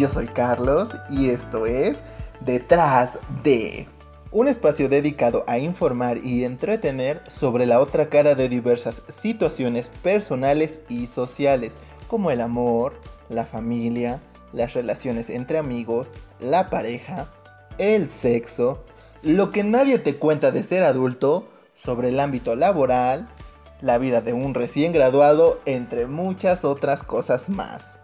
yo soy Carlos y esto es Detrás de un espacio dedicado a informar y entretener sobre la otra cara de diversas situaciones personales y sociales, como el amor, la familia, las relaciones entre amigos, la pareja, el sexo, lo que nadie te cuenta de ser adulto, sobre el ámbito laboral, la vida de un recién graduado, entre muchas otras cosas más.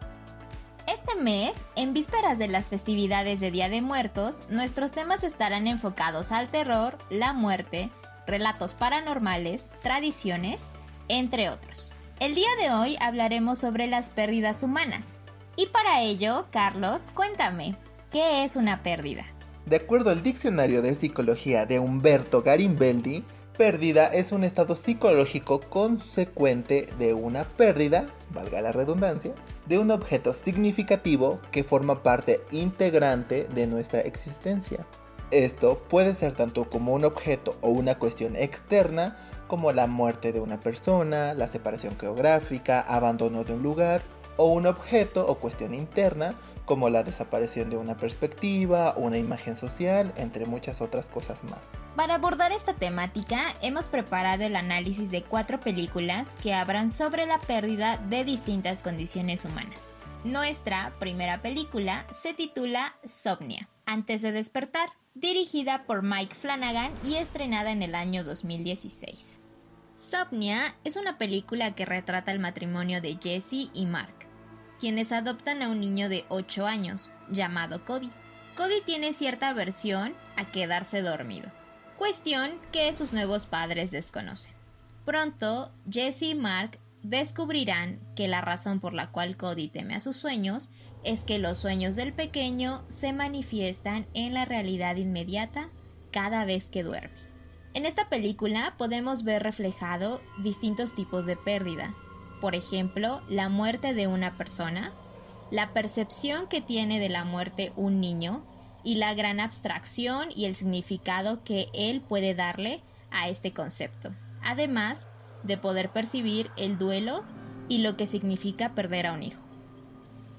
Este mes, en vísperas de las festividades de Día de Muertos, nuestros temas estarán enfocados al terror, la muerte, relatos paranormales, tradiciones, entre otros. El día de hoy hablaremos sobre las pérdidas humanas. Y para ello, Carlos, cuéntame, ¿qué es una pérdida? De acuerdo al diccionario de psicología de Humberto Garimbeldi, pérdida es un estado psicológico consecuente de una pérdida, valga la redundancia, de un objeto significativo que forma parte integrante de nuestra existencia. Esto puede ser tanto como un objeto o una cuestión externa, como la muerte de una persona, la separación geográfica, abandono de un lugar, o un objeto o cuestión interna, como la desaparición de una perspectiva, una imagen social, entre muchas otras cosas más. Para abordar esta temática, hemos preparado el análisis de cuatro películas que hablan sobre la pérdida de distintas condiciones humanas. Nuestra primera película se titula Somnia, antes de despertar, dirigida por Mike Flanagan y estrenada en el año 2016. Somnia es una película que retrata el matrimonio de Jesse y Mark, quienes adoptan a un niño de 8 años, llamado Cody. Cody tiene cierta aversión a quedarse dormido, cuestión que sus nuevos padres desconocen. Pronto, Jesse y Mark descubrirán que la razón por la cual Cody teme a sus sueños es que los sueños del pequeño se manifiestan en la realidad inmediata cada vez que duerme. En esta película podemos ver reflejado distintos tipos de pérdida, por ejemplo, la muerte de una persona, la percepción que tiene de la muerte un niño y la gran abstracción y el significado que él puede darle a este concepto, además de poder percibir el duelo y lo que significa perder a un hijo.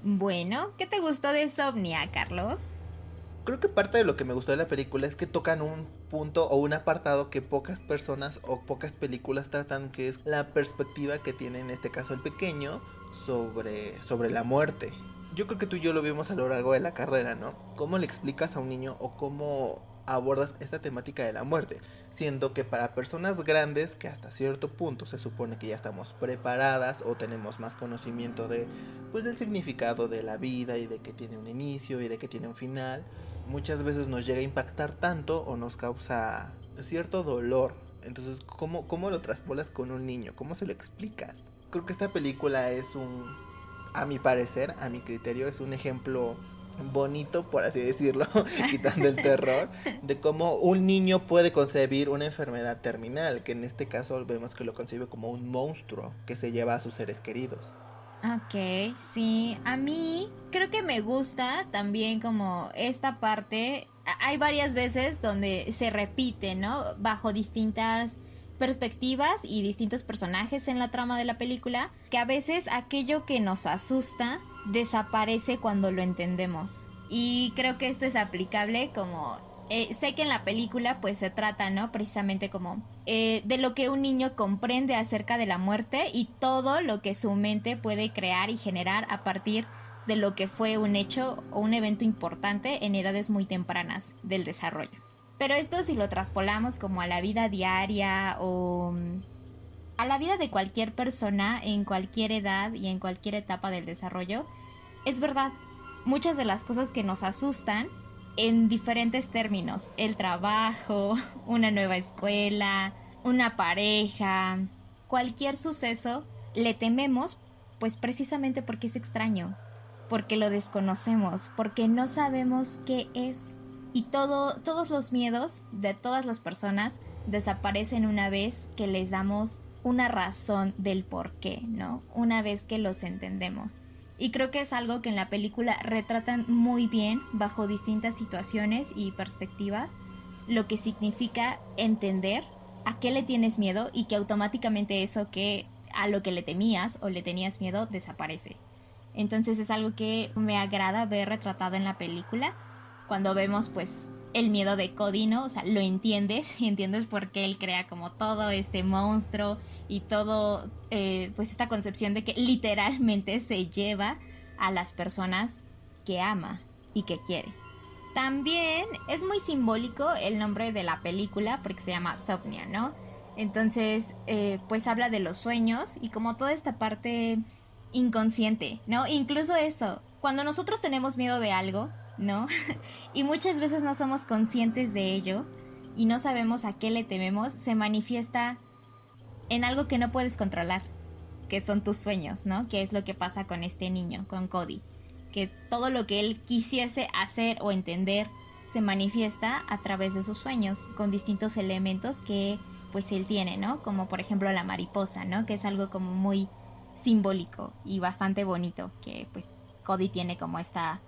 Bueno, ¿qué te gustó de Somnia, Carlos? Creo que parte de lo que me gustó de la película es que tocan un punto o un apartado que pocas personas o pocas películas tratan, que es la perspectiva que tiene en este caso el pequeño sobre, sobre la muerte. Yo creo que tú y yo lo vimos a lo largo de la carrera, ¿no? ¿Cómo le explicas a un niño o cómo abordas esta temática de la muerte? Siendo que para personas grandes, que hasta cierto punto se supone que ya estamos preparadas o tenemos más conocimiento de, pues, del significado de la vida y de que tiene un inicio y de que tiene un final, muchas veces nos llega a impactar tanto o nos causa cierto dolor. Entonces, ¿cómo, cómo lo traspolas con un niño? ¿Cómo se lo explicas? Creo que esta película es un, a mi parecer, a mi criterio, es un ejemplo bonito, por así decirlo, quitando el terror, de cómo un niño puede concebir una enfermedad terminal, que en este caso vemos que lo concibe como un monstruo que se lleva a sus seres queridos. Ok, sí. A mí creo que me gusta también como esta parte. Hay varias veces donde se repite, ¿no? Bajo distintas perspectivas y distintos personajes en la trama de la película, que a veces aquello que nos asusta desaparece cuando lo entendemos. Y creo que esto es aplicable como eh, sé que en la película pues se trata, ¿no? Precisamente como eh, de lo que un niño comprende acerca de la muerte y todo lo que su mente puede crear y generar a partir de lo que fue un hecho o un evento importante en edades muy tempranas del desarrollo. Pero esto si lo traspolamos como a la vida diaria o mm, a la vida de cualquier persona en cualquier edad y en cualquier etapa del desarrollo, es verdad, muchas de las cosas que nos asustan en diferentes términos. El trabajo, una nueva escuela, una pareja, cualquier suceso, le tememos pues precisamente porque es extraño, porque lo desconocemos, porque no sabemos qué es. Y todo, todos los miedos de todas las personas desaparecen una vez que les damos una razón del por qué, ¿no? Una vez que los entendemos. Y creo que es algo que en la película retratan muy bien bajo distintas situaciones y perspectivas lo que significa entender a qué le tienes miedo y que automáticamente eso que a lo que le temías o le tenías miedo desaparece. Entonces es algo que me agrada ver retratado en la película. Cuando vemos pues el miedo de Cody, ¿no? O sea, lo entiendes y entiendes por qué él crea como todo este monstruo y todo, eh, pues esta concepción de que literalmente se lleva a las personas que ama y que quiere. También es muy simbólico el nombre de la película porque se llama Sopnia, ¿no? Entonces, eh, pues habla de los sueños y como toda esta parte inconsciente, ¿no? Incluso eso, cuando nosotros tenemos miedo de algo, ¿no? y muchas veces no somos conscientes de ello y no sabemos a qué le tememos, se manifiesta en algo que no puedes controlar, que son tus sueños, ¿no? Que es lo que pasa con este niño, con Cody, que todo lo que él quisiese hacer o entender se manifiesta a través de sus sueños, con distintos elementos que pues él tiene, ¿no? Como por ejemplo la mariposa, ¿no? Que es algo como muy simbólico y bastante bonito, que pues Cody tiene como esta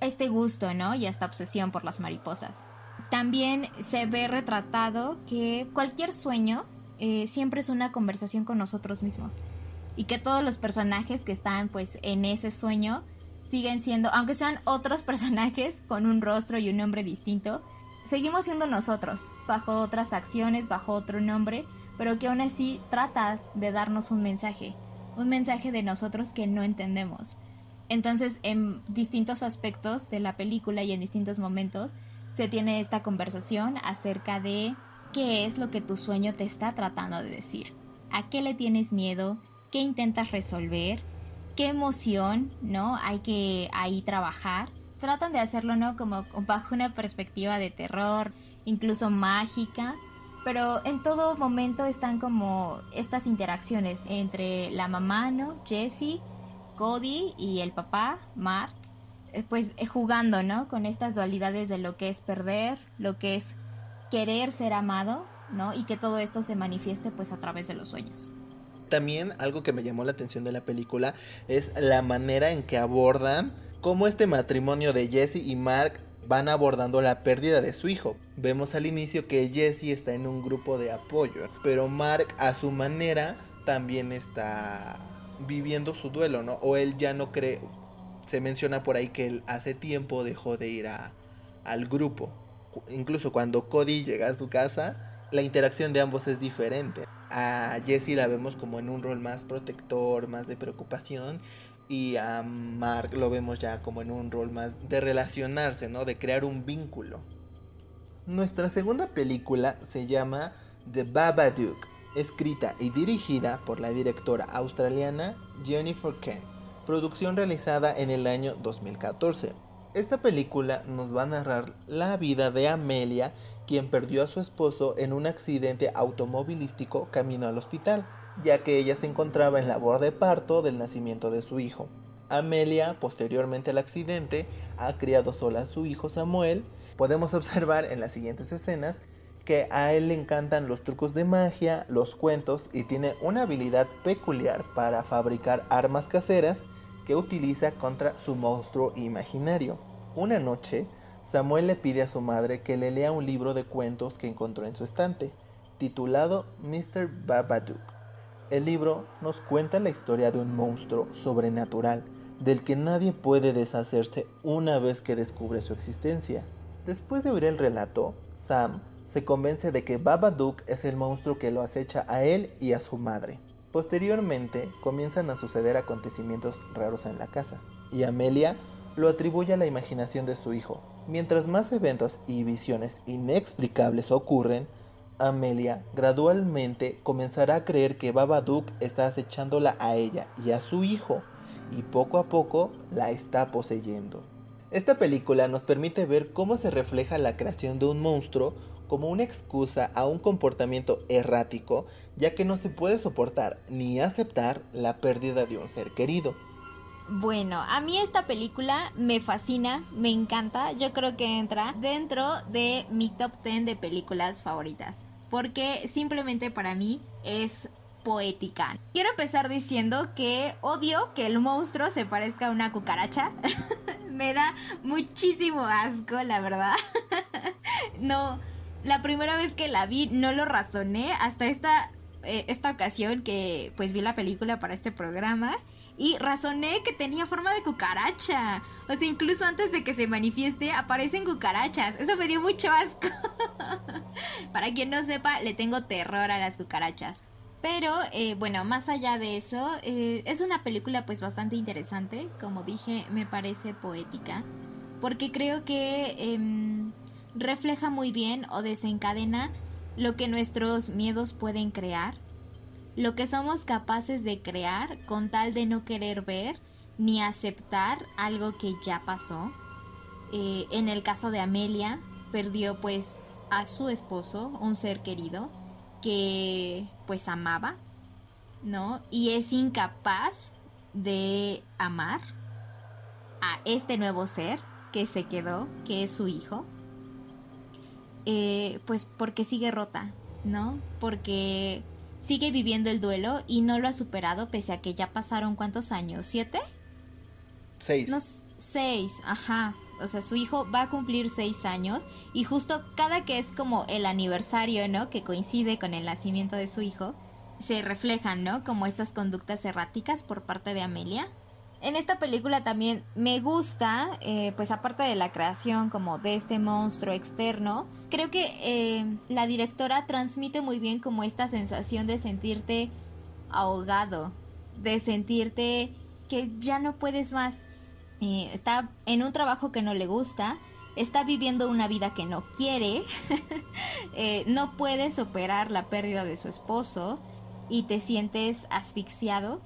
este gusto, ¿no? Y esta obsesión por las mariposas. También se ve retratado que cualquier sueño eh, siempre es una conversación con nosotros mismos. Y que todos los personajes que están pues en ese sueño siguen siendo, aunque sean otros personajes con un rostro y un nombre distinto, seguimos siendo nosotros, bajo otras acciones, bajo otro nombre, pero que aún así trata de darnos un mensaje, un mensaje de nosotros que no entendemos. Entonces, en distintos aspectos de la película y en distintos momentos, se tiene esta conversación acerca de qué es lo que tu sueño te está tratando de decir, a qué le tienes miedo, qué intentas resolver, qué emoción, ¿no? Hay que ahí trabajar. Tratan de hacerlo, ¿no? Como bajo una perspectiva de terror, incluso mágica, pero en todo momento están como estas interacciones entre la mamá, ¿no? Jessie Cody y el papá, Mark, eh, pues eh, jugando, ¿no? Con estas dualidades de lo que es perder, lo que es querer ser amado, ¿no? Y que todo esto se manifieste pues a través de los sueños. También algo que me llamó la atención de la película es la manera en que abordan cómo este matrimonio de Jesse y Mark van abordando la pérdida de su hijo. Vemos al inicio que Jesse está en un grupo de apoyo, pero Mark a su manera también está viviendo su duelo, ¿no? O él ya no cree, se menciona por ahí que él hace tiempo dejó de ir a, al grupo. Incluso cuando Cody llega a su casa, la interacción de ambos es diferente. A Jesse la vemos como en un rol más protector, más de preocupación. Y a Mark lo vemos ya como en un rol más de relacionarse, ¿no? De crear un vínculo. Nuestra segunda película se llama The Babadook escrita y dirigida por la directora australiana Jennifer Kent, producción realizada en el año 2014. Esta película nos va a narrar la vida de Amelia, quien perdió a su esposo en un accidente automovilístico camino al hospital, ya que ella se encontraba en labor de parto del nacimiento de su hijo. Amelia, posteriormente al accidente, ha criado sola a su hijo Samuel. Podemos observar en las siguientes escenas que a él le encantan los trucos de magia, los cuentos y tiene una habilidad peculiar para fabricar armas caseras que utiliza contra su monstruo imaginario. Una noche, Samuel le pide a su madre que le lea un libro de cuentos que encontró en su estante, titulado Mr. Babadook. El libro nos cuenta la historia de un monstruo sobrenatural del que nadie puede deshacerse una vez que descubre su existencia. Después de oír el relato, Sam se convence de que Babadook es el monstruo que lo acecha a él y a su madre. Posteriormente comienzan a suceder acontecimientos raros en la casa, y Amelia lo atribuye a la imaginación de su hijo. Mientras más eventos y visiones inexplicables ocurren, Amelia gradualmente comenzará a creer que Babadook está acechándola a ella y a su hijo, y poco a poco la está poseyendo. Esta película nos permite ver cómo se refleja la creación de un monstruo como una excusa a un comportamiento errático, ya que no se puede soportar ni aceptar la pérdida de un ser querido. Bueno, a mí esta película me fascina, me encanta, yo creo que entra dentro de mi top 10 de películas favoritas, porque simplemente para mí es poética. Quiero empezar diciendo que odio que el monstruo se parezca a una cucaracha. me da muchísimo asco, la verdad. no, la primera vez que la vi no lo razoné hasta esta, eh, esta ocasión que pues vi la película para este programa y razoné que tenía forma de cucaracha. O sea, incluso antes de que se manifieste aparecen cucarachas. Eso me dio mucho asco. Para quien no sepa, le tengo terror a las cucarachas. Pero eh, bueno, más allá de eso, eh, es una película pues bastante interesante. Como dije, me parece poética. Porque creo que em, refleja muy bien o desencadena lo que nuestros miedos pueden crear. Lo que somos capaces de crear con tal de no querer ver ni aceptar algo que ya pasó. Eh, en el caso de Amelia, perdió pues a su esposo, un ser querido, que pues amaba, ¿no? Y es incapaz de amar a este nuevo ser que se quedó, que es su hijo, eh, pues porque sigue rota, ¿no? Porque sigue viviendo el duelo y no lo ha superado pese a que ya pasaron cuántos años, ¿siete? Seis. No, seis, ajá. O sea, su hijo va a cumplir seis años y justo cada que es como el aniversario, ¿no? Que coincide con el nacimiento de su hijo, se reflejan, ¿no? Como estas conductas erráticas por parte de Amelia. En esta película también me gusta, eh, pues aparte de la creación como de este monstruo externo, creo que eh, la directora transmite muy bien como esta sensación de sentirte ahogado, de sentirte que ya no puedes más, está en un trabajo que no le gusta, está viviendo una vida que no quiere, eh, no puedes operar la pérdida de su esposo y te sientes asfixiado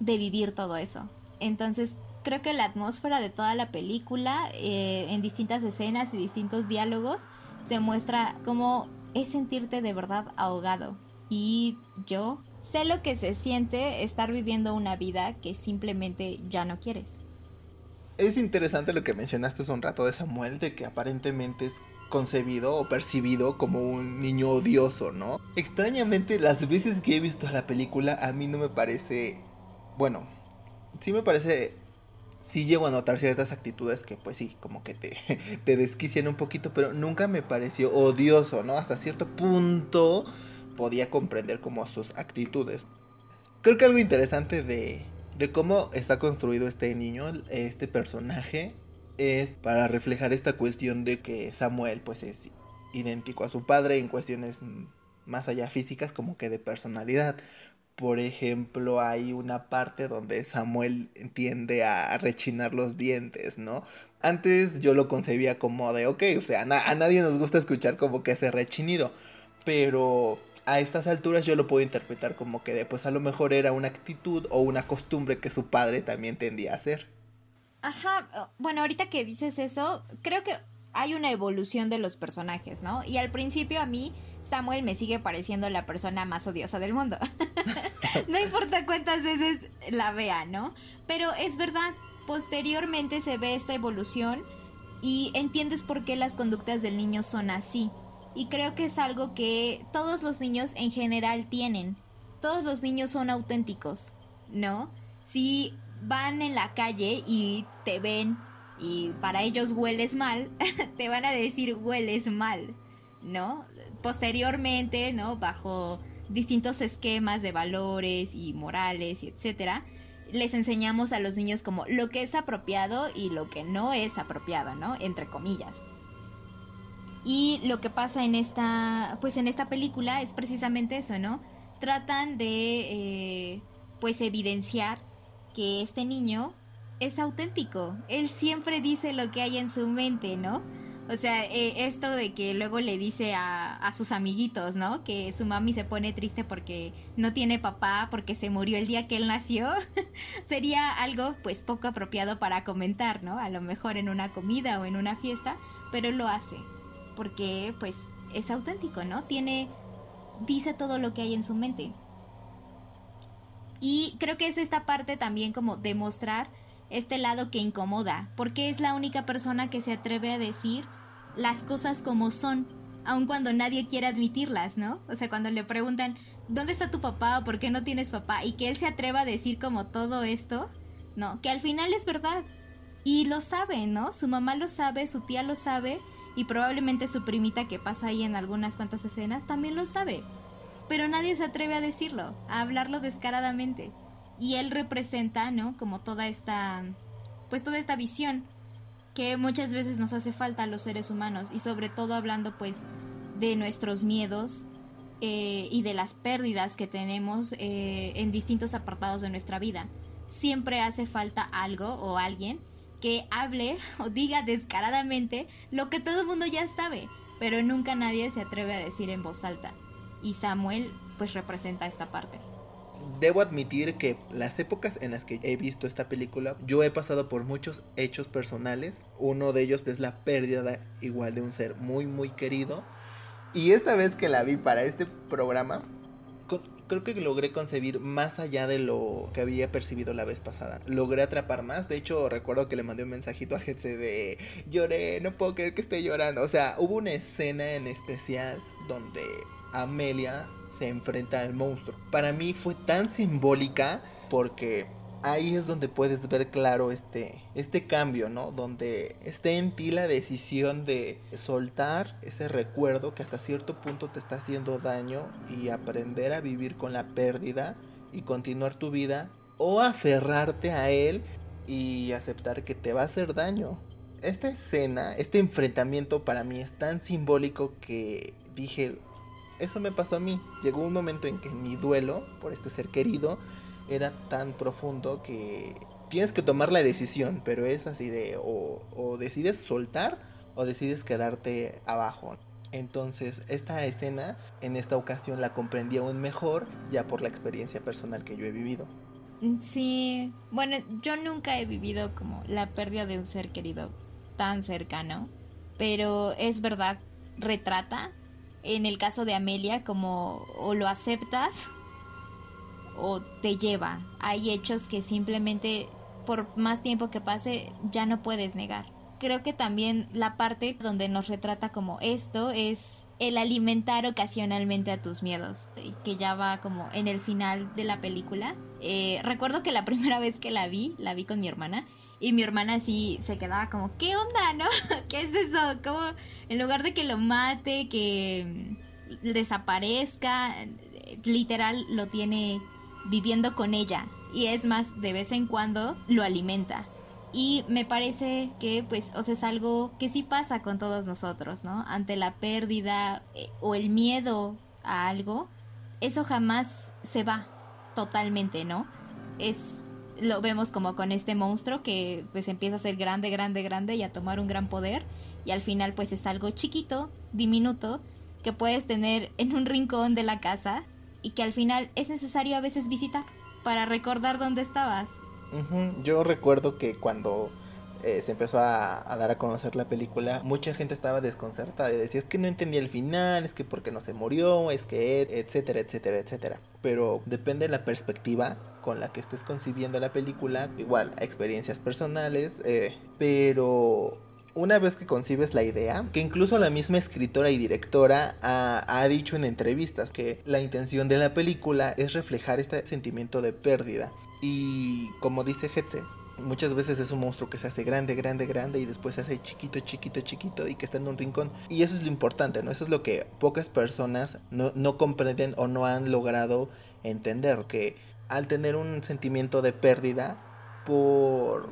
de vivir todo eso. Entonces creo que la atmósfera de toda la película, eh, en distintas escenas y distintos diálogos, se muestra como es sentirte de verdad ahogado. Y yo sé lo que se siente estar viviendo una vida que simplemente ya no quieres es interesante lo que mencionaste hace un rato de Samuel, de que aparentemente es concebido o percibido como un niño odioso, ¿no? Extrañamente, las veces que he visto la película, a mí no me parece. Bueno, sí me parece. Sí llego a notar ciertas actitudes que, pues sí, como que te, te desquician un poquito, pero nunca me pareció odioso, ¿no? Hasta cierto punto podía comprender como sus actitudes. Creo que algo interesante de, de cómo está construido este niño, este personaje, es para reflejar esta cuestión de que Samuel pues es idéntico a su padre en cuestiones más allá físicas como que de personalidad. Por ejemplo, hay una parte donde Samuel tiende a rechinar los dientes, ¿no? Antes yo lo concebía como de, ok, o sea, a nadie nos gusta escuchar como que ese rechinido, pero a estas alturas yo lo puedo interpretar como que pues a lo mejor era una actitud o una costumbre que su padre también tendía a hacer. Ajá, bueno, ahorita que dices eso, creo que hay una evolución de los personajes, ¿no? Y al principio a mí Samuel me sigue pareciendo la persona más odiosa del mundo. no importa cuántas veces la vea, ¿no? Pero es verdad, posteriormente se ve esta evolución y entiendes por qué las conductas del niño son así. Y creo que es algo que todos los niños en general tienen. Todos los niños son auténticos, ¿no? Si van en la calle y te ven y para ellos hueles mal, te van a decir hueles mal, ¿no? Posteriormente, ¿no? Bajo distintos esquemas de valores y morales y etcétera, les enseñamos a los niños como lo que es apropiado y lo que no es apropiado, ¿no? Entre comillas. Y lo que pasa en esta, pues en esta película es precisamente eso, ¿no? Tratan de, eh, pues evidenciar que este niño es auténtico. Él siempre dice lo que hay en su mente, ¿no? O sea, eh, esto de que luego le dice a, a, sus amiguitos, ¿no? Que su mami se pone triste porque no tiene papá, porque se murió el día que él nació, sería algo pues poco apropiado para comentar, ¿no? A lo mejor en una comida o en una fiesta, pero lo hace porque pues es auténtico, ¿no? Tiene, dice todo lo que hay en su mente. Y creo que es esta parte también como demostrar este lado que incomoda, porque es la única persona que se atreve a decir las cosas como son, aun cuando nadie quiere admitirlas, ¿no? O sea, cuando le preguntan, ¿dónde está tu papá o por qué no tienes papá? Y que él se atreva a decir como todo esto, ¿no? Que al final es verdad. Y lo sabe, ¿no? Su mamá lo sabe, su tía lo sabe, y probablemente su primita que pasa ahí en algunas cuantas escenas también lo sabe. Pero nadie se atreve a decirlo, a hablarlo descaradamente. Y él representa, ¿no? Como toda esta, pues toda esta visión que muchas veces nos hace falta a los seres humanos y sobre todo hablando pues de nuestros miedos eh, y de las pérdidas que tenemos eh, en distintos apartados de nuestra vida. Siempre hace falta algo o alguien que hable o diga descaradamente lo que todo el mundo ya sabe, pero nunca nadie se atreve a decir en voz alta. Y Samuel pues representa esta parte. Debo admitir que las épocas en las que he visto esta película, yo he pasado por muchos hechos personales. Uno de ellos es la pérdida igual de un ser muy muy querido. Y esta vez que la vi para este programa, creo que logré concebir más allá de lo que había percibido la vez pasada. Logré atrapar más. De hecho, recuerdo que le mandé un mensajito a Hetze de lloré, no puedo creer que esté llorando. O sea, hubo una escena en especial donde Amelia se enfrenta al monstruo. Para mí fue tan simbólica porque ahí es donde puedes ver claro este, este cambio, ¿no? Donde esté en ti la decisión de soltar ese recuerdo que hasta cierto punto te está haciendo daño y aprender a vivir con la pérdida y continuar tu vida o aferrarte a él y aceptar que te va a hacer daño. Esta escena, este enfrentamiento para mí es tan simbólico que dije, eso me pasó a mí. Llegó un momento en que mi duelo por este ser querido era tan profundo que tienes que tomar la decisión, pero es así de o, decides soltar o decides quedarte abajo. Entonces, esta escena en esta ocasión la comprendí aún mejor ya por la experiencia personal que yo he vivido. Sí, bueno, yo nunca he vivido como la pérdida de un ser querido tan cercano, pero es verdad, retrata en el caso de Amelia como o lo aceptas o te lleva. Hay hechos que simplemente por más tiempo que pase ya no puedes negar. Creo que también la parte donde nos retrata como esto es el alimentar ocasionalmente a tus miedos, que ya va como en el final de la película. Eh, recuerdo que la primera vez que la vi, la vi con mi hermana, y mi hermana sí se quedaba como, ¿qué onda, no? ¿Qué es eso? Como, en lugar de que lo mate, que desaparezca, literal lo tiene viviendo con ella y es más de vez en cuando lo alimenta y me parece que pues o sea es algo que sí pasa con todos nosotros no ante la pérdida eh, o el miedo a algo eso jamás se va totalmente no es lo vemos como con este monstruo que pues empieza a ser grande grande grande y a tomar un gran poder y al final pues es algo chiquito diminuto que puedes tener en un rincón de la casa y que al final es necesario a veces visitar para recordar dónde estabas. Yo recuerdo que cuando eh, se empezó a, dar a conocer la película, mucha gente estaba desconcertada y decía, es que no entendía el final, es que porque no se murió, es que, etcétera, etcétera, etcétera. Pero depende de la perspectiva con la que estés concibiendo la película, igual, experiencias personales, eh, pero una vez que concibes la idea, que incluso la misma escritora y directora ha, dicho en entrevistas que la intención de la película es reflejar este sentimiento de pérdida. Y como dice Hetze, muchas veces es un monstruo que se hace grande, grande, grande y después se hace chiquito, chiquito, chiquito y que está en un rincón. Y eso es lo importante, ¿no? Eso es lo que pocas personas no, no comprenden o no han logrado entender, que al tener un sentimiento de pérdida por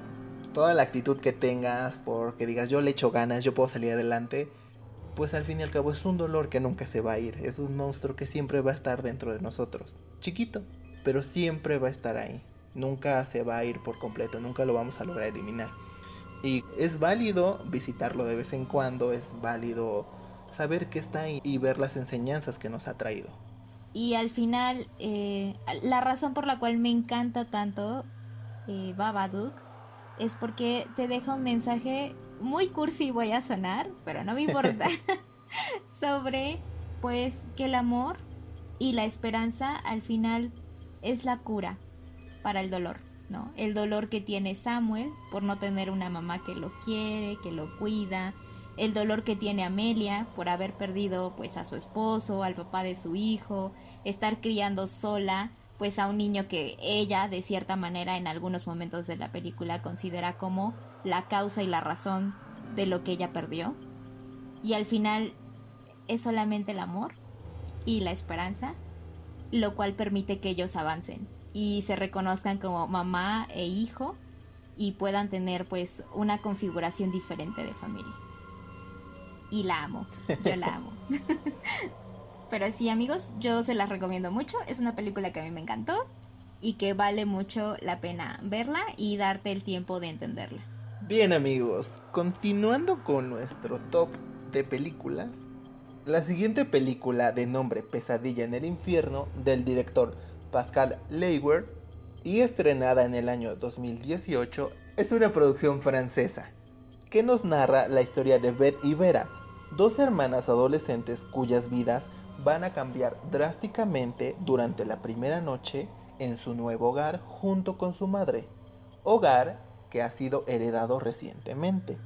toda la actitud que tengas, porque digas yo le echo ganas, yo puedo salir adelante, pues al fin y al cabo es un dolor que nunca se va a ir, es un monstruo que siempre va a estar dentro de nosotros, chiquito, pero siempre va a estar ahí, nunca se va a ir por completo, nunca lo vamos a lograr eliminar. Y es válido visitarlo de vez en cuando, es válido saber que está ahí y ver las enseñanzas que nos ha traído. Y al final, eh, la razón por la cual me encanta tanto eh, Babadook es porque te deja un mensaje muy cursi voy a sonar, pero no me importa, sobre pues que el amor y la esperanza al final es la cura para el dolor, ¿no? El dolor que tiene Samuel por no tener una mamá que lo quiere, que lo cuida, el dolor que tiene Amelia por haber perdido pues a su esposo, al papá de su hijo, estar criando sola pues a un niño que ella de cierta manera en algunos momentos de la película considera como la causa y la razón de lo que ella perdió. Y al final es solamente el amor y la esperanza lo cual permite que ellos avancen y se reconozcan como mamá e hijo y puedan tener pues una configuración diferente de familia. Y la amo, yo la amo. Pero sí amigos, yo se las recomiendo mucho, es una película que a mí me encantó y que vale mucho la pena verla y darte el tiempo de entenderla. Bien amigos, continuando con nuestro top de películas, la siguiente película de nombre Pesadilla en el infierno del director Pascal Leiber y estrenada en el año 2018 es una producción francesa que nos narra la historia de Beth y Vera, dos hermanas adolescentes cuyas vidas van a cambiar drásticamente durante la primera noche en su nuevo hogar junto con su madre, hogar que ha sido heredado recientemente.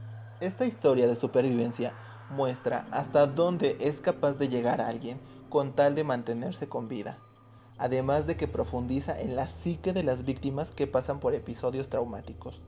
Esta historia de supervivencia muestra hasta dónde es capaz de llegar alguien con tal de mantenerse con vida, además de que profundiza en la psique de las víctimas que pasan por episodios traumáticos.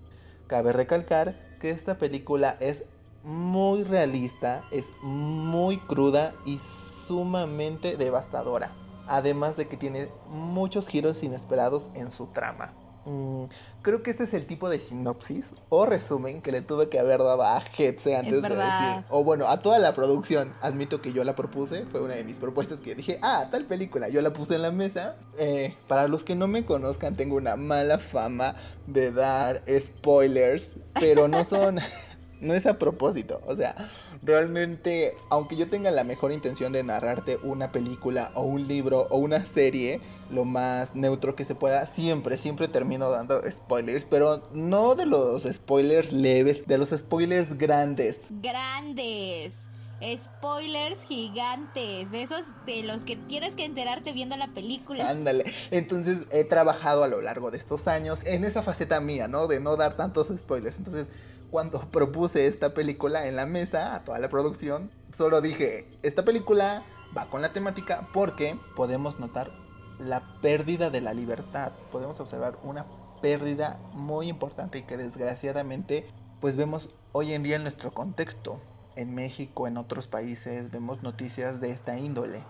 Cabe recalcar que esta película es muy realista, es muy cruda y sumamente devastadora además de que tiene muchos giros inesperados en su trama. Mm, creo que este es el tipo de sinopsis o resumen que le tuve que haber dado a Hetze antes de decir. O bueno, a toda la producción. Admito que yo la propuse, fue una de mis propuestas que dije, ah, tal película. Yo la puse en la mesa. Eh, para los que no me conozcan, tengo una mala fama de dar spoilers, pero no son. no es a propósito. O sea, realmente, aunque yo tenga la mejor intención de narrarte una película o un libro o una serie, lo más neutro que se pueda, siempre, siempre termino dando spoilers, pero no de los spoilers leves, de los spoilers grandes. Grandes. Spoilers gigantes, esos de los que tienes que enterarte viendo la película. Ándale, entonces he trabajado a lo largo de estos años en esa faceta mía, ¿no? De no dar tantos spoilers. Entonces, cuando propuse esta película en la mesa a toda la producción, solo dije, esta película va con la temática porque podemos notar la pérdida de la libertad. Podemos observar una pérdida muy importante y que desgraciadamente pues vemos hoy en día en nuestro contexto. En México, en otros países, vemos noticias de esta índole.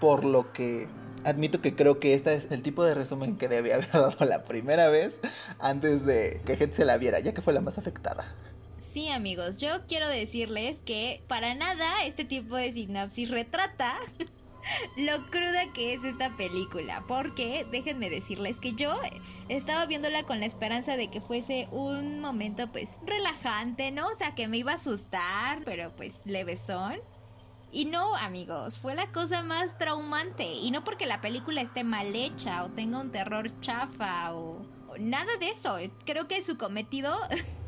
Por lo que admito que creo que este es el tipo de resumen que debe haber dado la primera vez antes de que gente se la viera, ya que fue la más afectada. Sí, amigos, yo quiero decirles que para nada este tipo de sinopsis retrata lo cruda que es esta película. Porque déjenme decirles que yo estaba viéndola con la esperanza de que fuese un momento pues relajante, ¿no? O sea, que me iba a asustar, pero pues levesón. Y no, amigos, fue la cosa más traumante. Y no porque la película esté mal hecha o tenga un terror chafa o, nada de eso. Creo que su cometido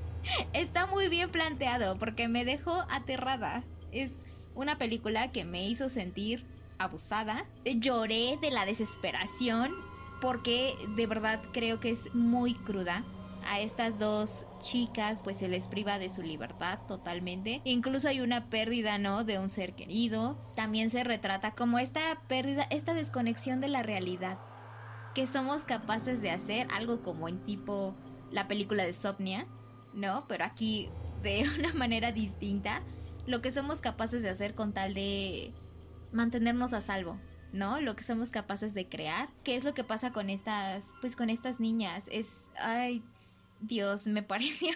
está muy bien planteado porque me dejó aterrada. Es una película que me hizo sentir abusada. Lloré de la desesperación porque de verdad creo que es muy cruda a estas dos chicas pues se les priva de su libertad totalmente. Incluso hay una pérdida, ¿no? De un ser querido. También se retrata como esta pérdida, esta desconexión de la realidad. Que somos capaces de hacer algo como en tipo la película de Sopnia, ¿no? Pero aquí de una manera distinta. Lo que somos capaces de hacer con tal de mantenernos a salvo, ¿no? Lo que somos capaces de crear. ¿Qué es lo que pasa con estas, pues con estas niñas? Es, ay, Dios, me pareció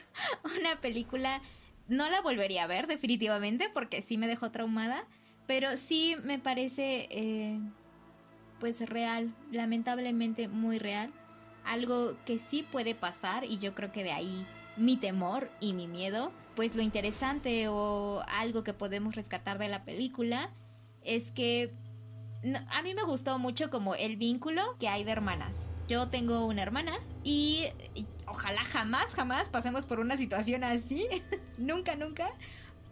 una película, no la volvería a ver definitivamente porque sí me dejó traumada, pero sí me parece eh, pues real, lamentablemente muy real, algo que sí puede pasar y yo creo que de ahí mi temor y mi miedo, pues lo interesante o algo que podemos rescatar de la película es que a mí me gustó mucho como el vínculo que hay de hermanas. Yo tengo una hermana y ojalá jamás, jamás pasemos por una situación así. nunca, nunca.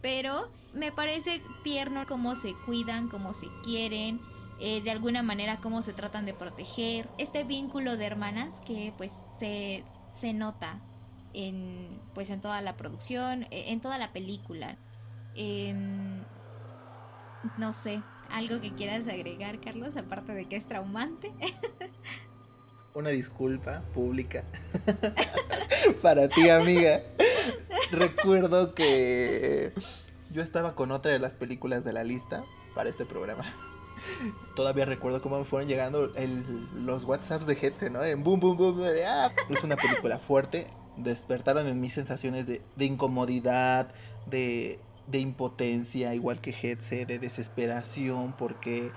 Pero me parece tierno cómo se cuidan, cómo se quieren, eh, de alguna manera cómo se tratan de proteger. Este vínculo de hermanas que pues se, se nota en, pues, en toda la producción, e, en toda la película. Em, no sé, algo que quieras agregar, Carlos, aparte de que es traumante. una disculpa pública para ti, amiga. Recuerdo que yo estaba con otra de las películas de la lista para este programa. Todavía recuerdo cómo me fueron llegando los WhatsApps de Hetze, ¿no? En boom, boom, boom, de, ah, es una película fuerte. Despertaron en mis sensaciones de, de incomodidad, de, de impotencia, igual que Hetze, de desesperación, porque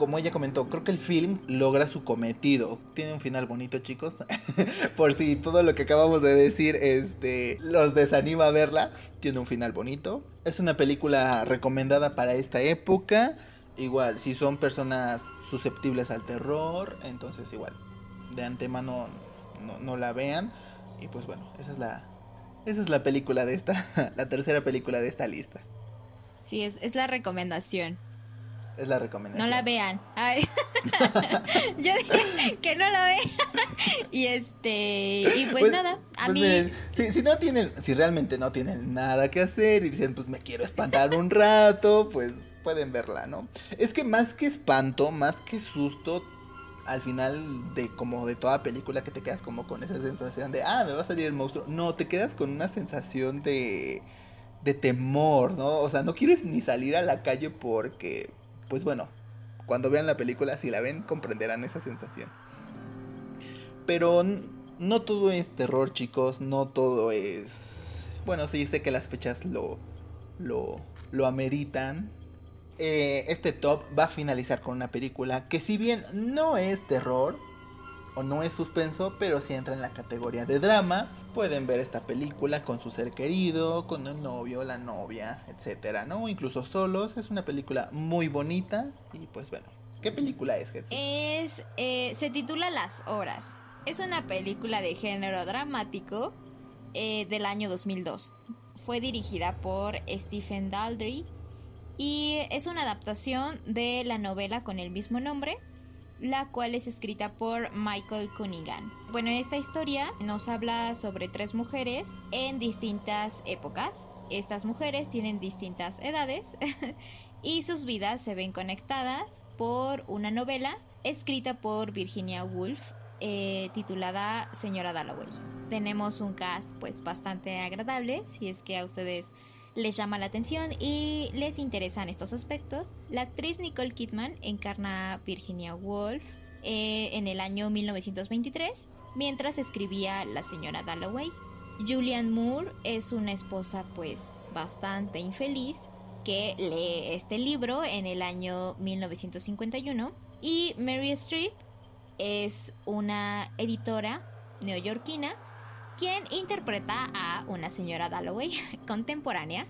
como ella comentó, creo que el film logra su cometido. Tiene un final bonito, chicos. Por si todo lo que acabamos de decir este, los desanima a verla, tiene un final bonito. Es una película recomendada para esta época. Igual, si son personas susceptibles al terror, entonces igual, de antemano no, no la vean. Y pues bueno, esa es la, esa es la película de esta, la tercera película de esta lista. Sí, es, es la recomendación. Es la recomendación. No la vean. Yo dije que no la vean. y este. Y pues, pues nada, a pues mí. si, si, no tienen. Si realmente no tienen nada que hacer y dicen, pues me quiero espantar un rato, pues pueden verla, ¿no? Es que más que espanto, más que susto, al final de como de toda película que te quedas como con esa sensación de, ah, me va a salir el monstruo. No, te quedas con una sensación de de temor, ¿no? O sea, no quieres ni salir a la calle porque pues bueno, cuando vean la película, si la ven, comprenderán esa sensación. Pero no todo es terror, chicos, no todo es... Bueno, sí, sé que las fechas lo, lo, lo ameritan. Eh, este top va a finalizar con una película que si bien no es terror, o no es suspenso, pero si entra en la categoría de drama. Pueden ver esta película con su ser querido, con el novio, la novia, etcétera, ¿no? Incluso solos. Es una película muy bonita y pues bueno. ¿Qué película es, Es, eh, se titula Las Horas. Es una película de género dramático eh, del año 2002. Fue dirigida por Stephen Daldry y es una adaptación de la novela con el mismo nombre la cual es escrita por Michael Cunningham. Bueno, esta historia nos habla sobre tres mujeres en distintas épocas. Estas mujeres tienen distintas edades y sus vidas se ven conectadas por una novela escrita por Virginia Woolf eh, titulada Señora Dalloway. Tenemos un cast pues bastante agradable si es que a ustedes les llama la atención y les interesan estos aspectos. La actriz Nicole Kidman encarna a Virginia Woolf eh, en el año 1923 mientras escribía La señora Dalloway. Julianne Moore es una esposa pues bastante infeliz que lee este libro en el año 1951 y Mary Streep es una editora neoyorquina quien interpreta a una señora Dalloway contemporánea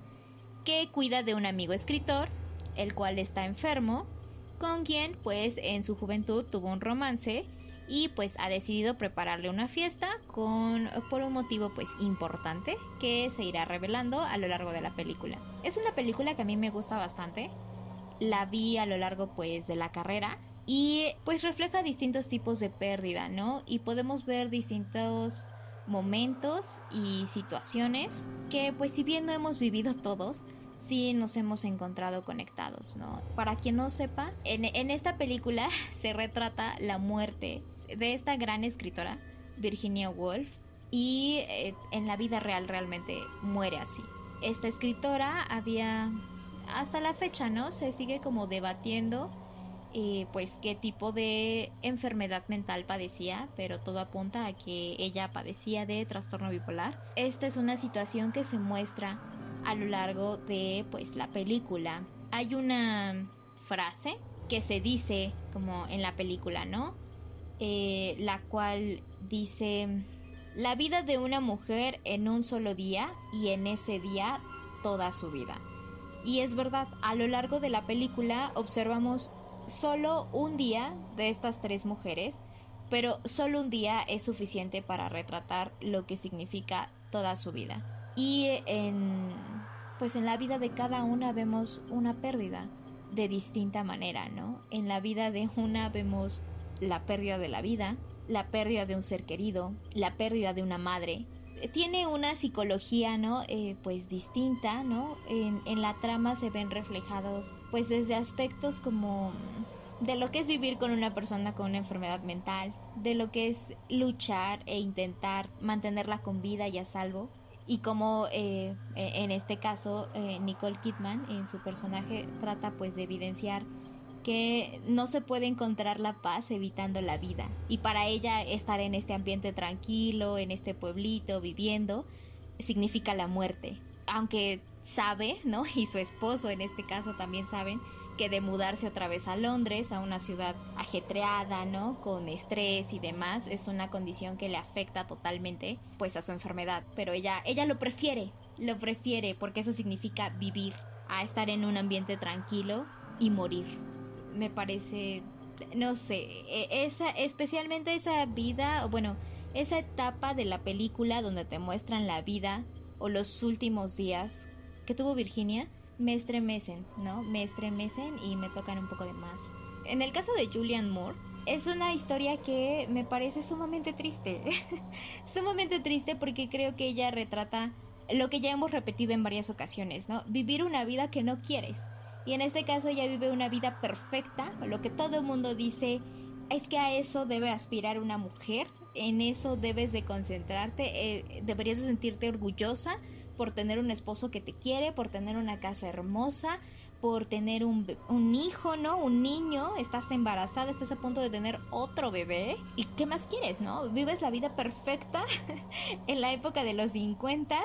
que cuida de un amigo escritor, el cual está enfermo, con quien pues en su juventud tuvo un romance y pues ha decidido prepararle una fiesta con por un motivo pues importante que se irá revelando a lo largo de la película. Es una película que a mí me gusta bastante. La vi a lo largo pues de la carrera y pues refleja distintos tipos de pérdida, ¿no? Y podemos ver distintos momentos y situaciones que pues si bien no hemos vivido todos, sí nos hemos encontrado conectados, ¿no? Para quien no sepa, en, esta película se retrata la muerte de esta gran escritora, Virginia Woolf, y eh, en la vida real realmente muere así. Esta escritora había, hasta la fecha, ¿no? Se sigue como debatiendo eh, pues qué tipo de enfermedad mental padecía, pero todo apunta a que ella padecía de trastorno bipolar. Esta es una situación que se muestra a lo largo de pues la película. Hay una frase que se dice como en la película, ¿no? Eh, la cual dice la vida de una mujer en un solo día y en ese día toda su vida. Y es verdad, a lo largo de la película observamos solo un día de estas tres mujeres, pero solo un día es suficiente para retratar lo que significa toda su vida. Y en pues en la vida de cada una vemos una pérdida de distinta manera, ¿no? En la vida de una vemos la pérdida de la vida, la pérdida de un ser querido, la pérdida de una madre, tiene una psicología, ¿no? Eh, pues distinta, ¿no? En, la trama se ven reflejados, pues desde aspectos como de lo que es vivir con una persona con una enfermedad mental, de lo que es luchar e intentar mantenerla con vida y a salvo, y como eh, e, en este caso eh, Nicole Kidman en su personaje trata pues de evidenciar que no se puede encontrar la paz evitando la vida. Y para ella estar en este ambiente tranquilo, en este pueblito, viviendo, significa la muerte. Aunque sabe, ¿no? Y su esposo en este caso también saben que de mudarse otra vez a Londres, a una ciudad ajetreada, ¿no? Con estrés y demás, es una condición que le afecta totalmente, pues, a su enfermedad. Pero ella, ella lo prefiere, lo prefiere porque eso significa vivir, a estar en un ambiente tranquilo y morir. Me parece, no sé, e, esa, especialmente esa vida, bueno, esa etapa de la película donde te muestran la vida o los últimos días que tuvo Virginia, me estremecen, ¿no? Me estremecen y me tocan un poco de más. En el caso de Julian Moore, es una historia que me parece sumamente triste. sumamente triste porque creo que ella retrata lo que ya hemos repetido en varias ocasiones, ¿no? Vivir una vida que no quieres. Y en este caso ella vive una vida perfecta, lo que todo el mundo dice es que a eso debe aspirar una mujer, en eso debes de concentrarte, eh, deberías de sentirte orgullosa por tener un esposo que te quiere, por tener una casa hermosa, por tener un, hijo, ¿no? Un niño, estás embarazada, estás a punto de tener otro bebé. ¿Y qué más quieres, no? Vives la vida perfecta en la época de los 50,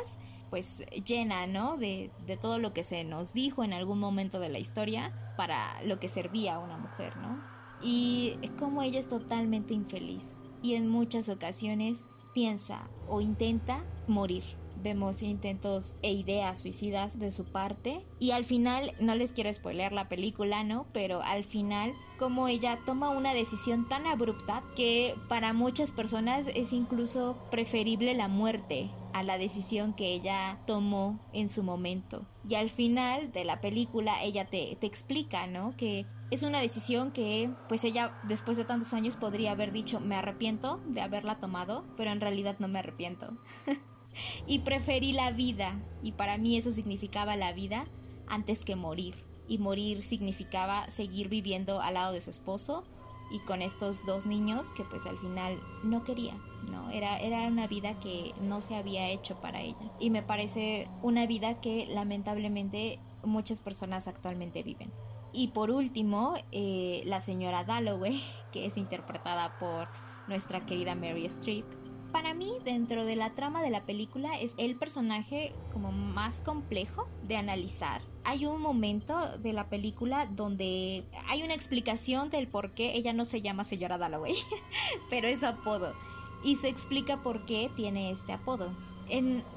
pues llena, ¿no? De, de todo lo que se nos dijo en algún momento de la historia para lo que servía a una mujer, ¿no? Y como ella es totalmente infeliz y en muchas ocasiones piensa o intenta morir vemos intentos e ideas suicidas de su parte y al final no les quiero spoilear la película, ¿no? Pero al final como ella toma una decisión tan abrupta que para muchas personas es incluso preferible la muerte a la decisión que ella tomó en su momento. Y al final de la película ella te, te explica, ¿no? Que es una decisión que pues ella después de tantos años podría haber dicho me arrepiento de haberla tomado, pero en realidad no me arrepiento. y preferí la vida. Y para mí eso significaba la vida antes que morir. Y morir significaba seguir viviendo al lado de su esposo y con estos dos niños que pues al final no quería, ¿no? Era, era una vida que no se había hecho para ella. Y me parece una vida que lamentablemente muchas personas actualmente viven. Y por último, eh, la señora Dalloway, que es interpretada por nuestra querida Mary Streep, para mí, dentro de la trama de la película, es el personaje como más complejo de analizar. Hay un momento de la película donde hay una explicación del por qué ella no se llama señora Dalloway, pero es su apodo. Y se explica por qué tiene este apodo.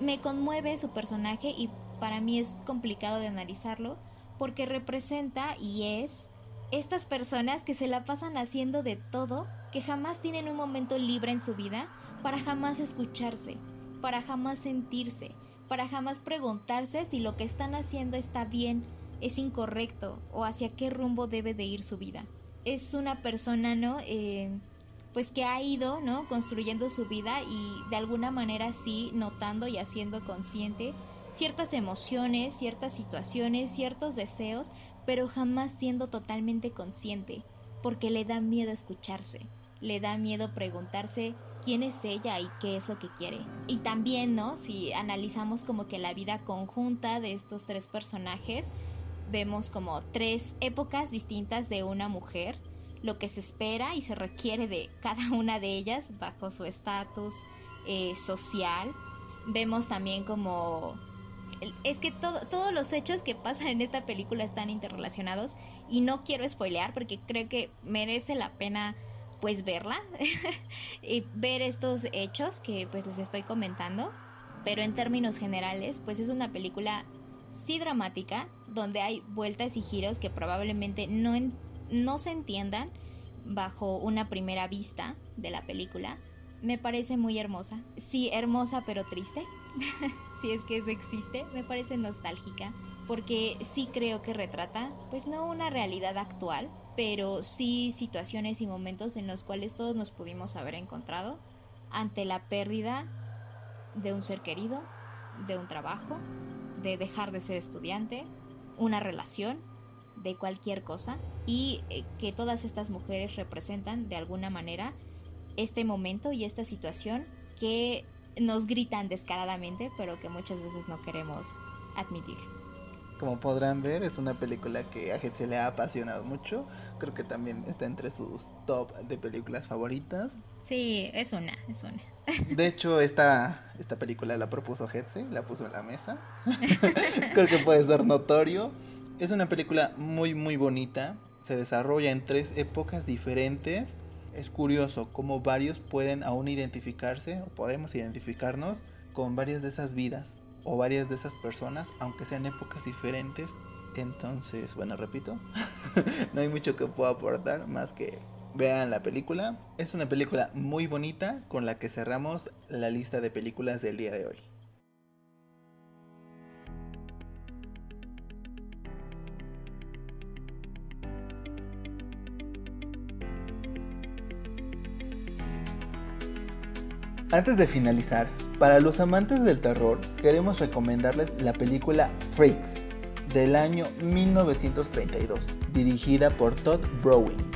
me conmueve su personaje y para mí es complicado de analizarlo porque representa y es estas personas que se la pasan haciendo de todo, que jamás tienen un momento libre en su vida para jamás escucharse, para jamás sentirse, para jamás preguntarse si lo que están haciendo está bien, es incorrecto o hacia qué rumbo debe de ir su vida. Es una persona, ¿no? Eh, pues que ha ido, ¿no? Construyendo su vida y de alguna manera sí notando y haciendo consciente ciertas emociones, ciertas situaciones, ciertos deseos, pero jamás siendo totalmente consciente, porque le da miedo escucharse, le da miedo preguntarse quién es ella y qué es lo que quiere. Y también, ¿no? Si analizamos como que la vida conjunta de estos tres personajes, vemos como tres épocas distintas de una mujer, lo que se espera y se requiere de cada una de ellas bajo su estatus eh, social. Vemos también como... Es que todos los hechos que pasan en esta película están interrelacionados y no quiero spoilear porque creo que merece la pena pues verla y ver estos hechos que pues les estoy comentando. Pero en términos generales, pues es una película sí dramática, donde hay vueltas y giros que probablemente no, no se entiendan bajo una primera vista de la película. Me parece muy hermosa. Sí, hermosa pero triste. si es que eso existe. Me parece nostálgica. Porque sí creo que retrata, pues no una realidad actual, pero sí situaciones y momentos en los cuales todos nos pudimos haber encontrado ante la pérdida de un ser querido, de un trabajo, de dejar de ser estudiante, una relación, de cualquier cosa, y eh, que todas estas mujeres representan de alguna manera este momento y esta situación que nos gritan descaradamente, pero que muchas veces no queremos admitir. Como podrán ver, es una película que a se le ha apasionado mucho. Creo que también está entre sus top de películas favoritas. Sí, es una, es una. De hecho, esta, esta película la propuso Hetze, la puso en la mesa. Creo que puede ser notorio. Es una película muy, muy bonita. Se desarrolla en tres épocas diferentes. Es curioso cómo varios pueden aún identificarse o podemos identificarnos con varias de esas vidas o varias de esas personas, aunque sean épocas diferentes. Entonces, bueno, repito, no hay mucho que pueda aportar más que vean la película. Es una película muy bonita con la que cerramos la lista de películas del día de hoy. Antes de finalizar, para los amantes del terror, queremos recomendarles la película Freaks del año 1932, dirigida por Todd Browning.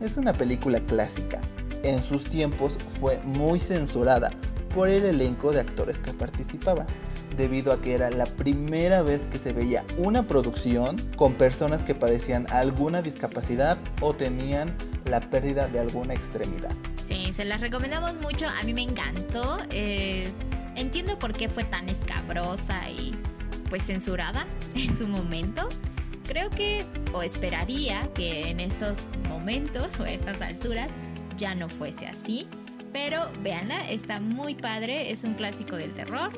Es una película clásica. En sus tiempos fue muy censurada por el elenco de actores que participaban, debido a que era la primera vez que se veía una producción con personas que padecían alguna discapacidad o tenían la pérdida de alguna extremidad. Se las recomendamos mucho. A mí me encantó. Eh, entiendo por qué fue tan escabrosa y pues censurada en su momento. Creo que, o esperaría que en estos momentos o estas alturas ya no fuese así. Pero véanla, está muy padre, es un clásico del terror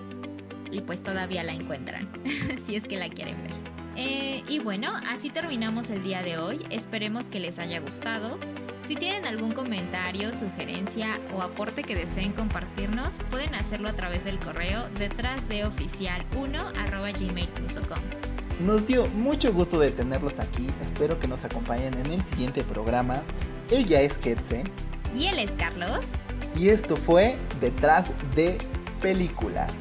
y pues todavía la encuentran, si es que la quieren ver. Eh, y bueno, así terminamos el día de hoy, esperemos que les haya gustado. Si tienen algún comentario, sugerencia o aporte que deseen compartirnos, pueden hacerlo a través del correo detrás de oficial1 Nos dio mucho gusto de tenerlos aquí, espero que nos acompañen en el siguiente programa. Ella es Ketze. Y él es Carlos. Y esto fue Detrás de Películas.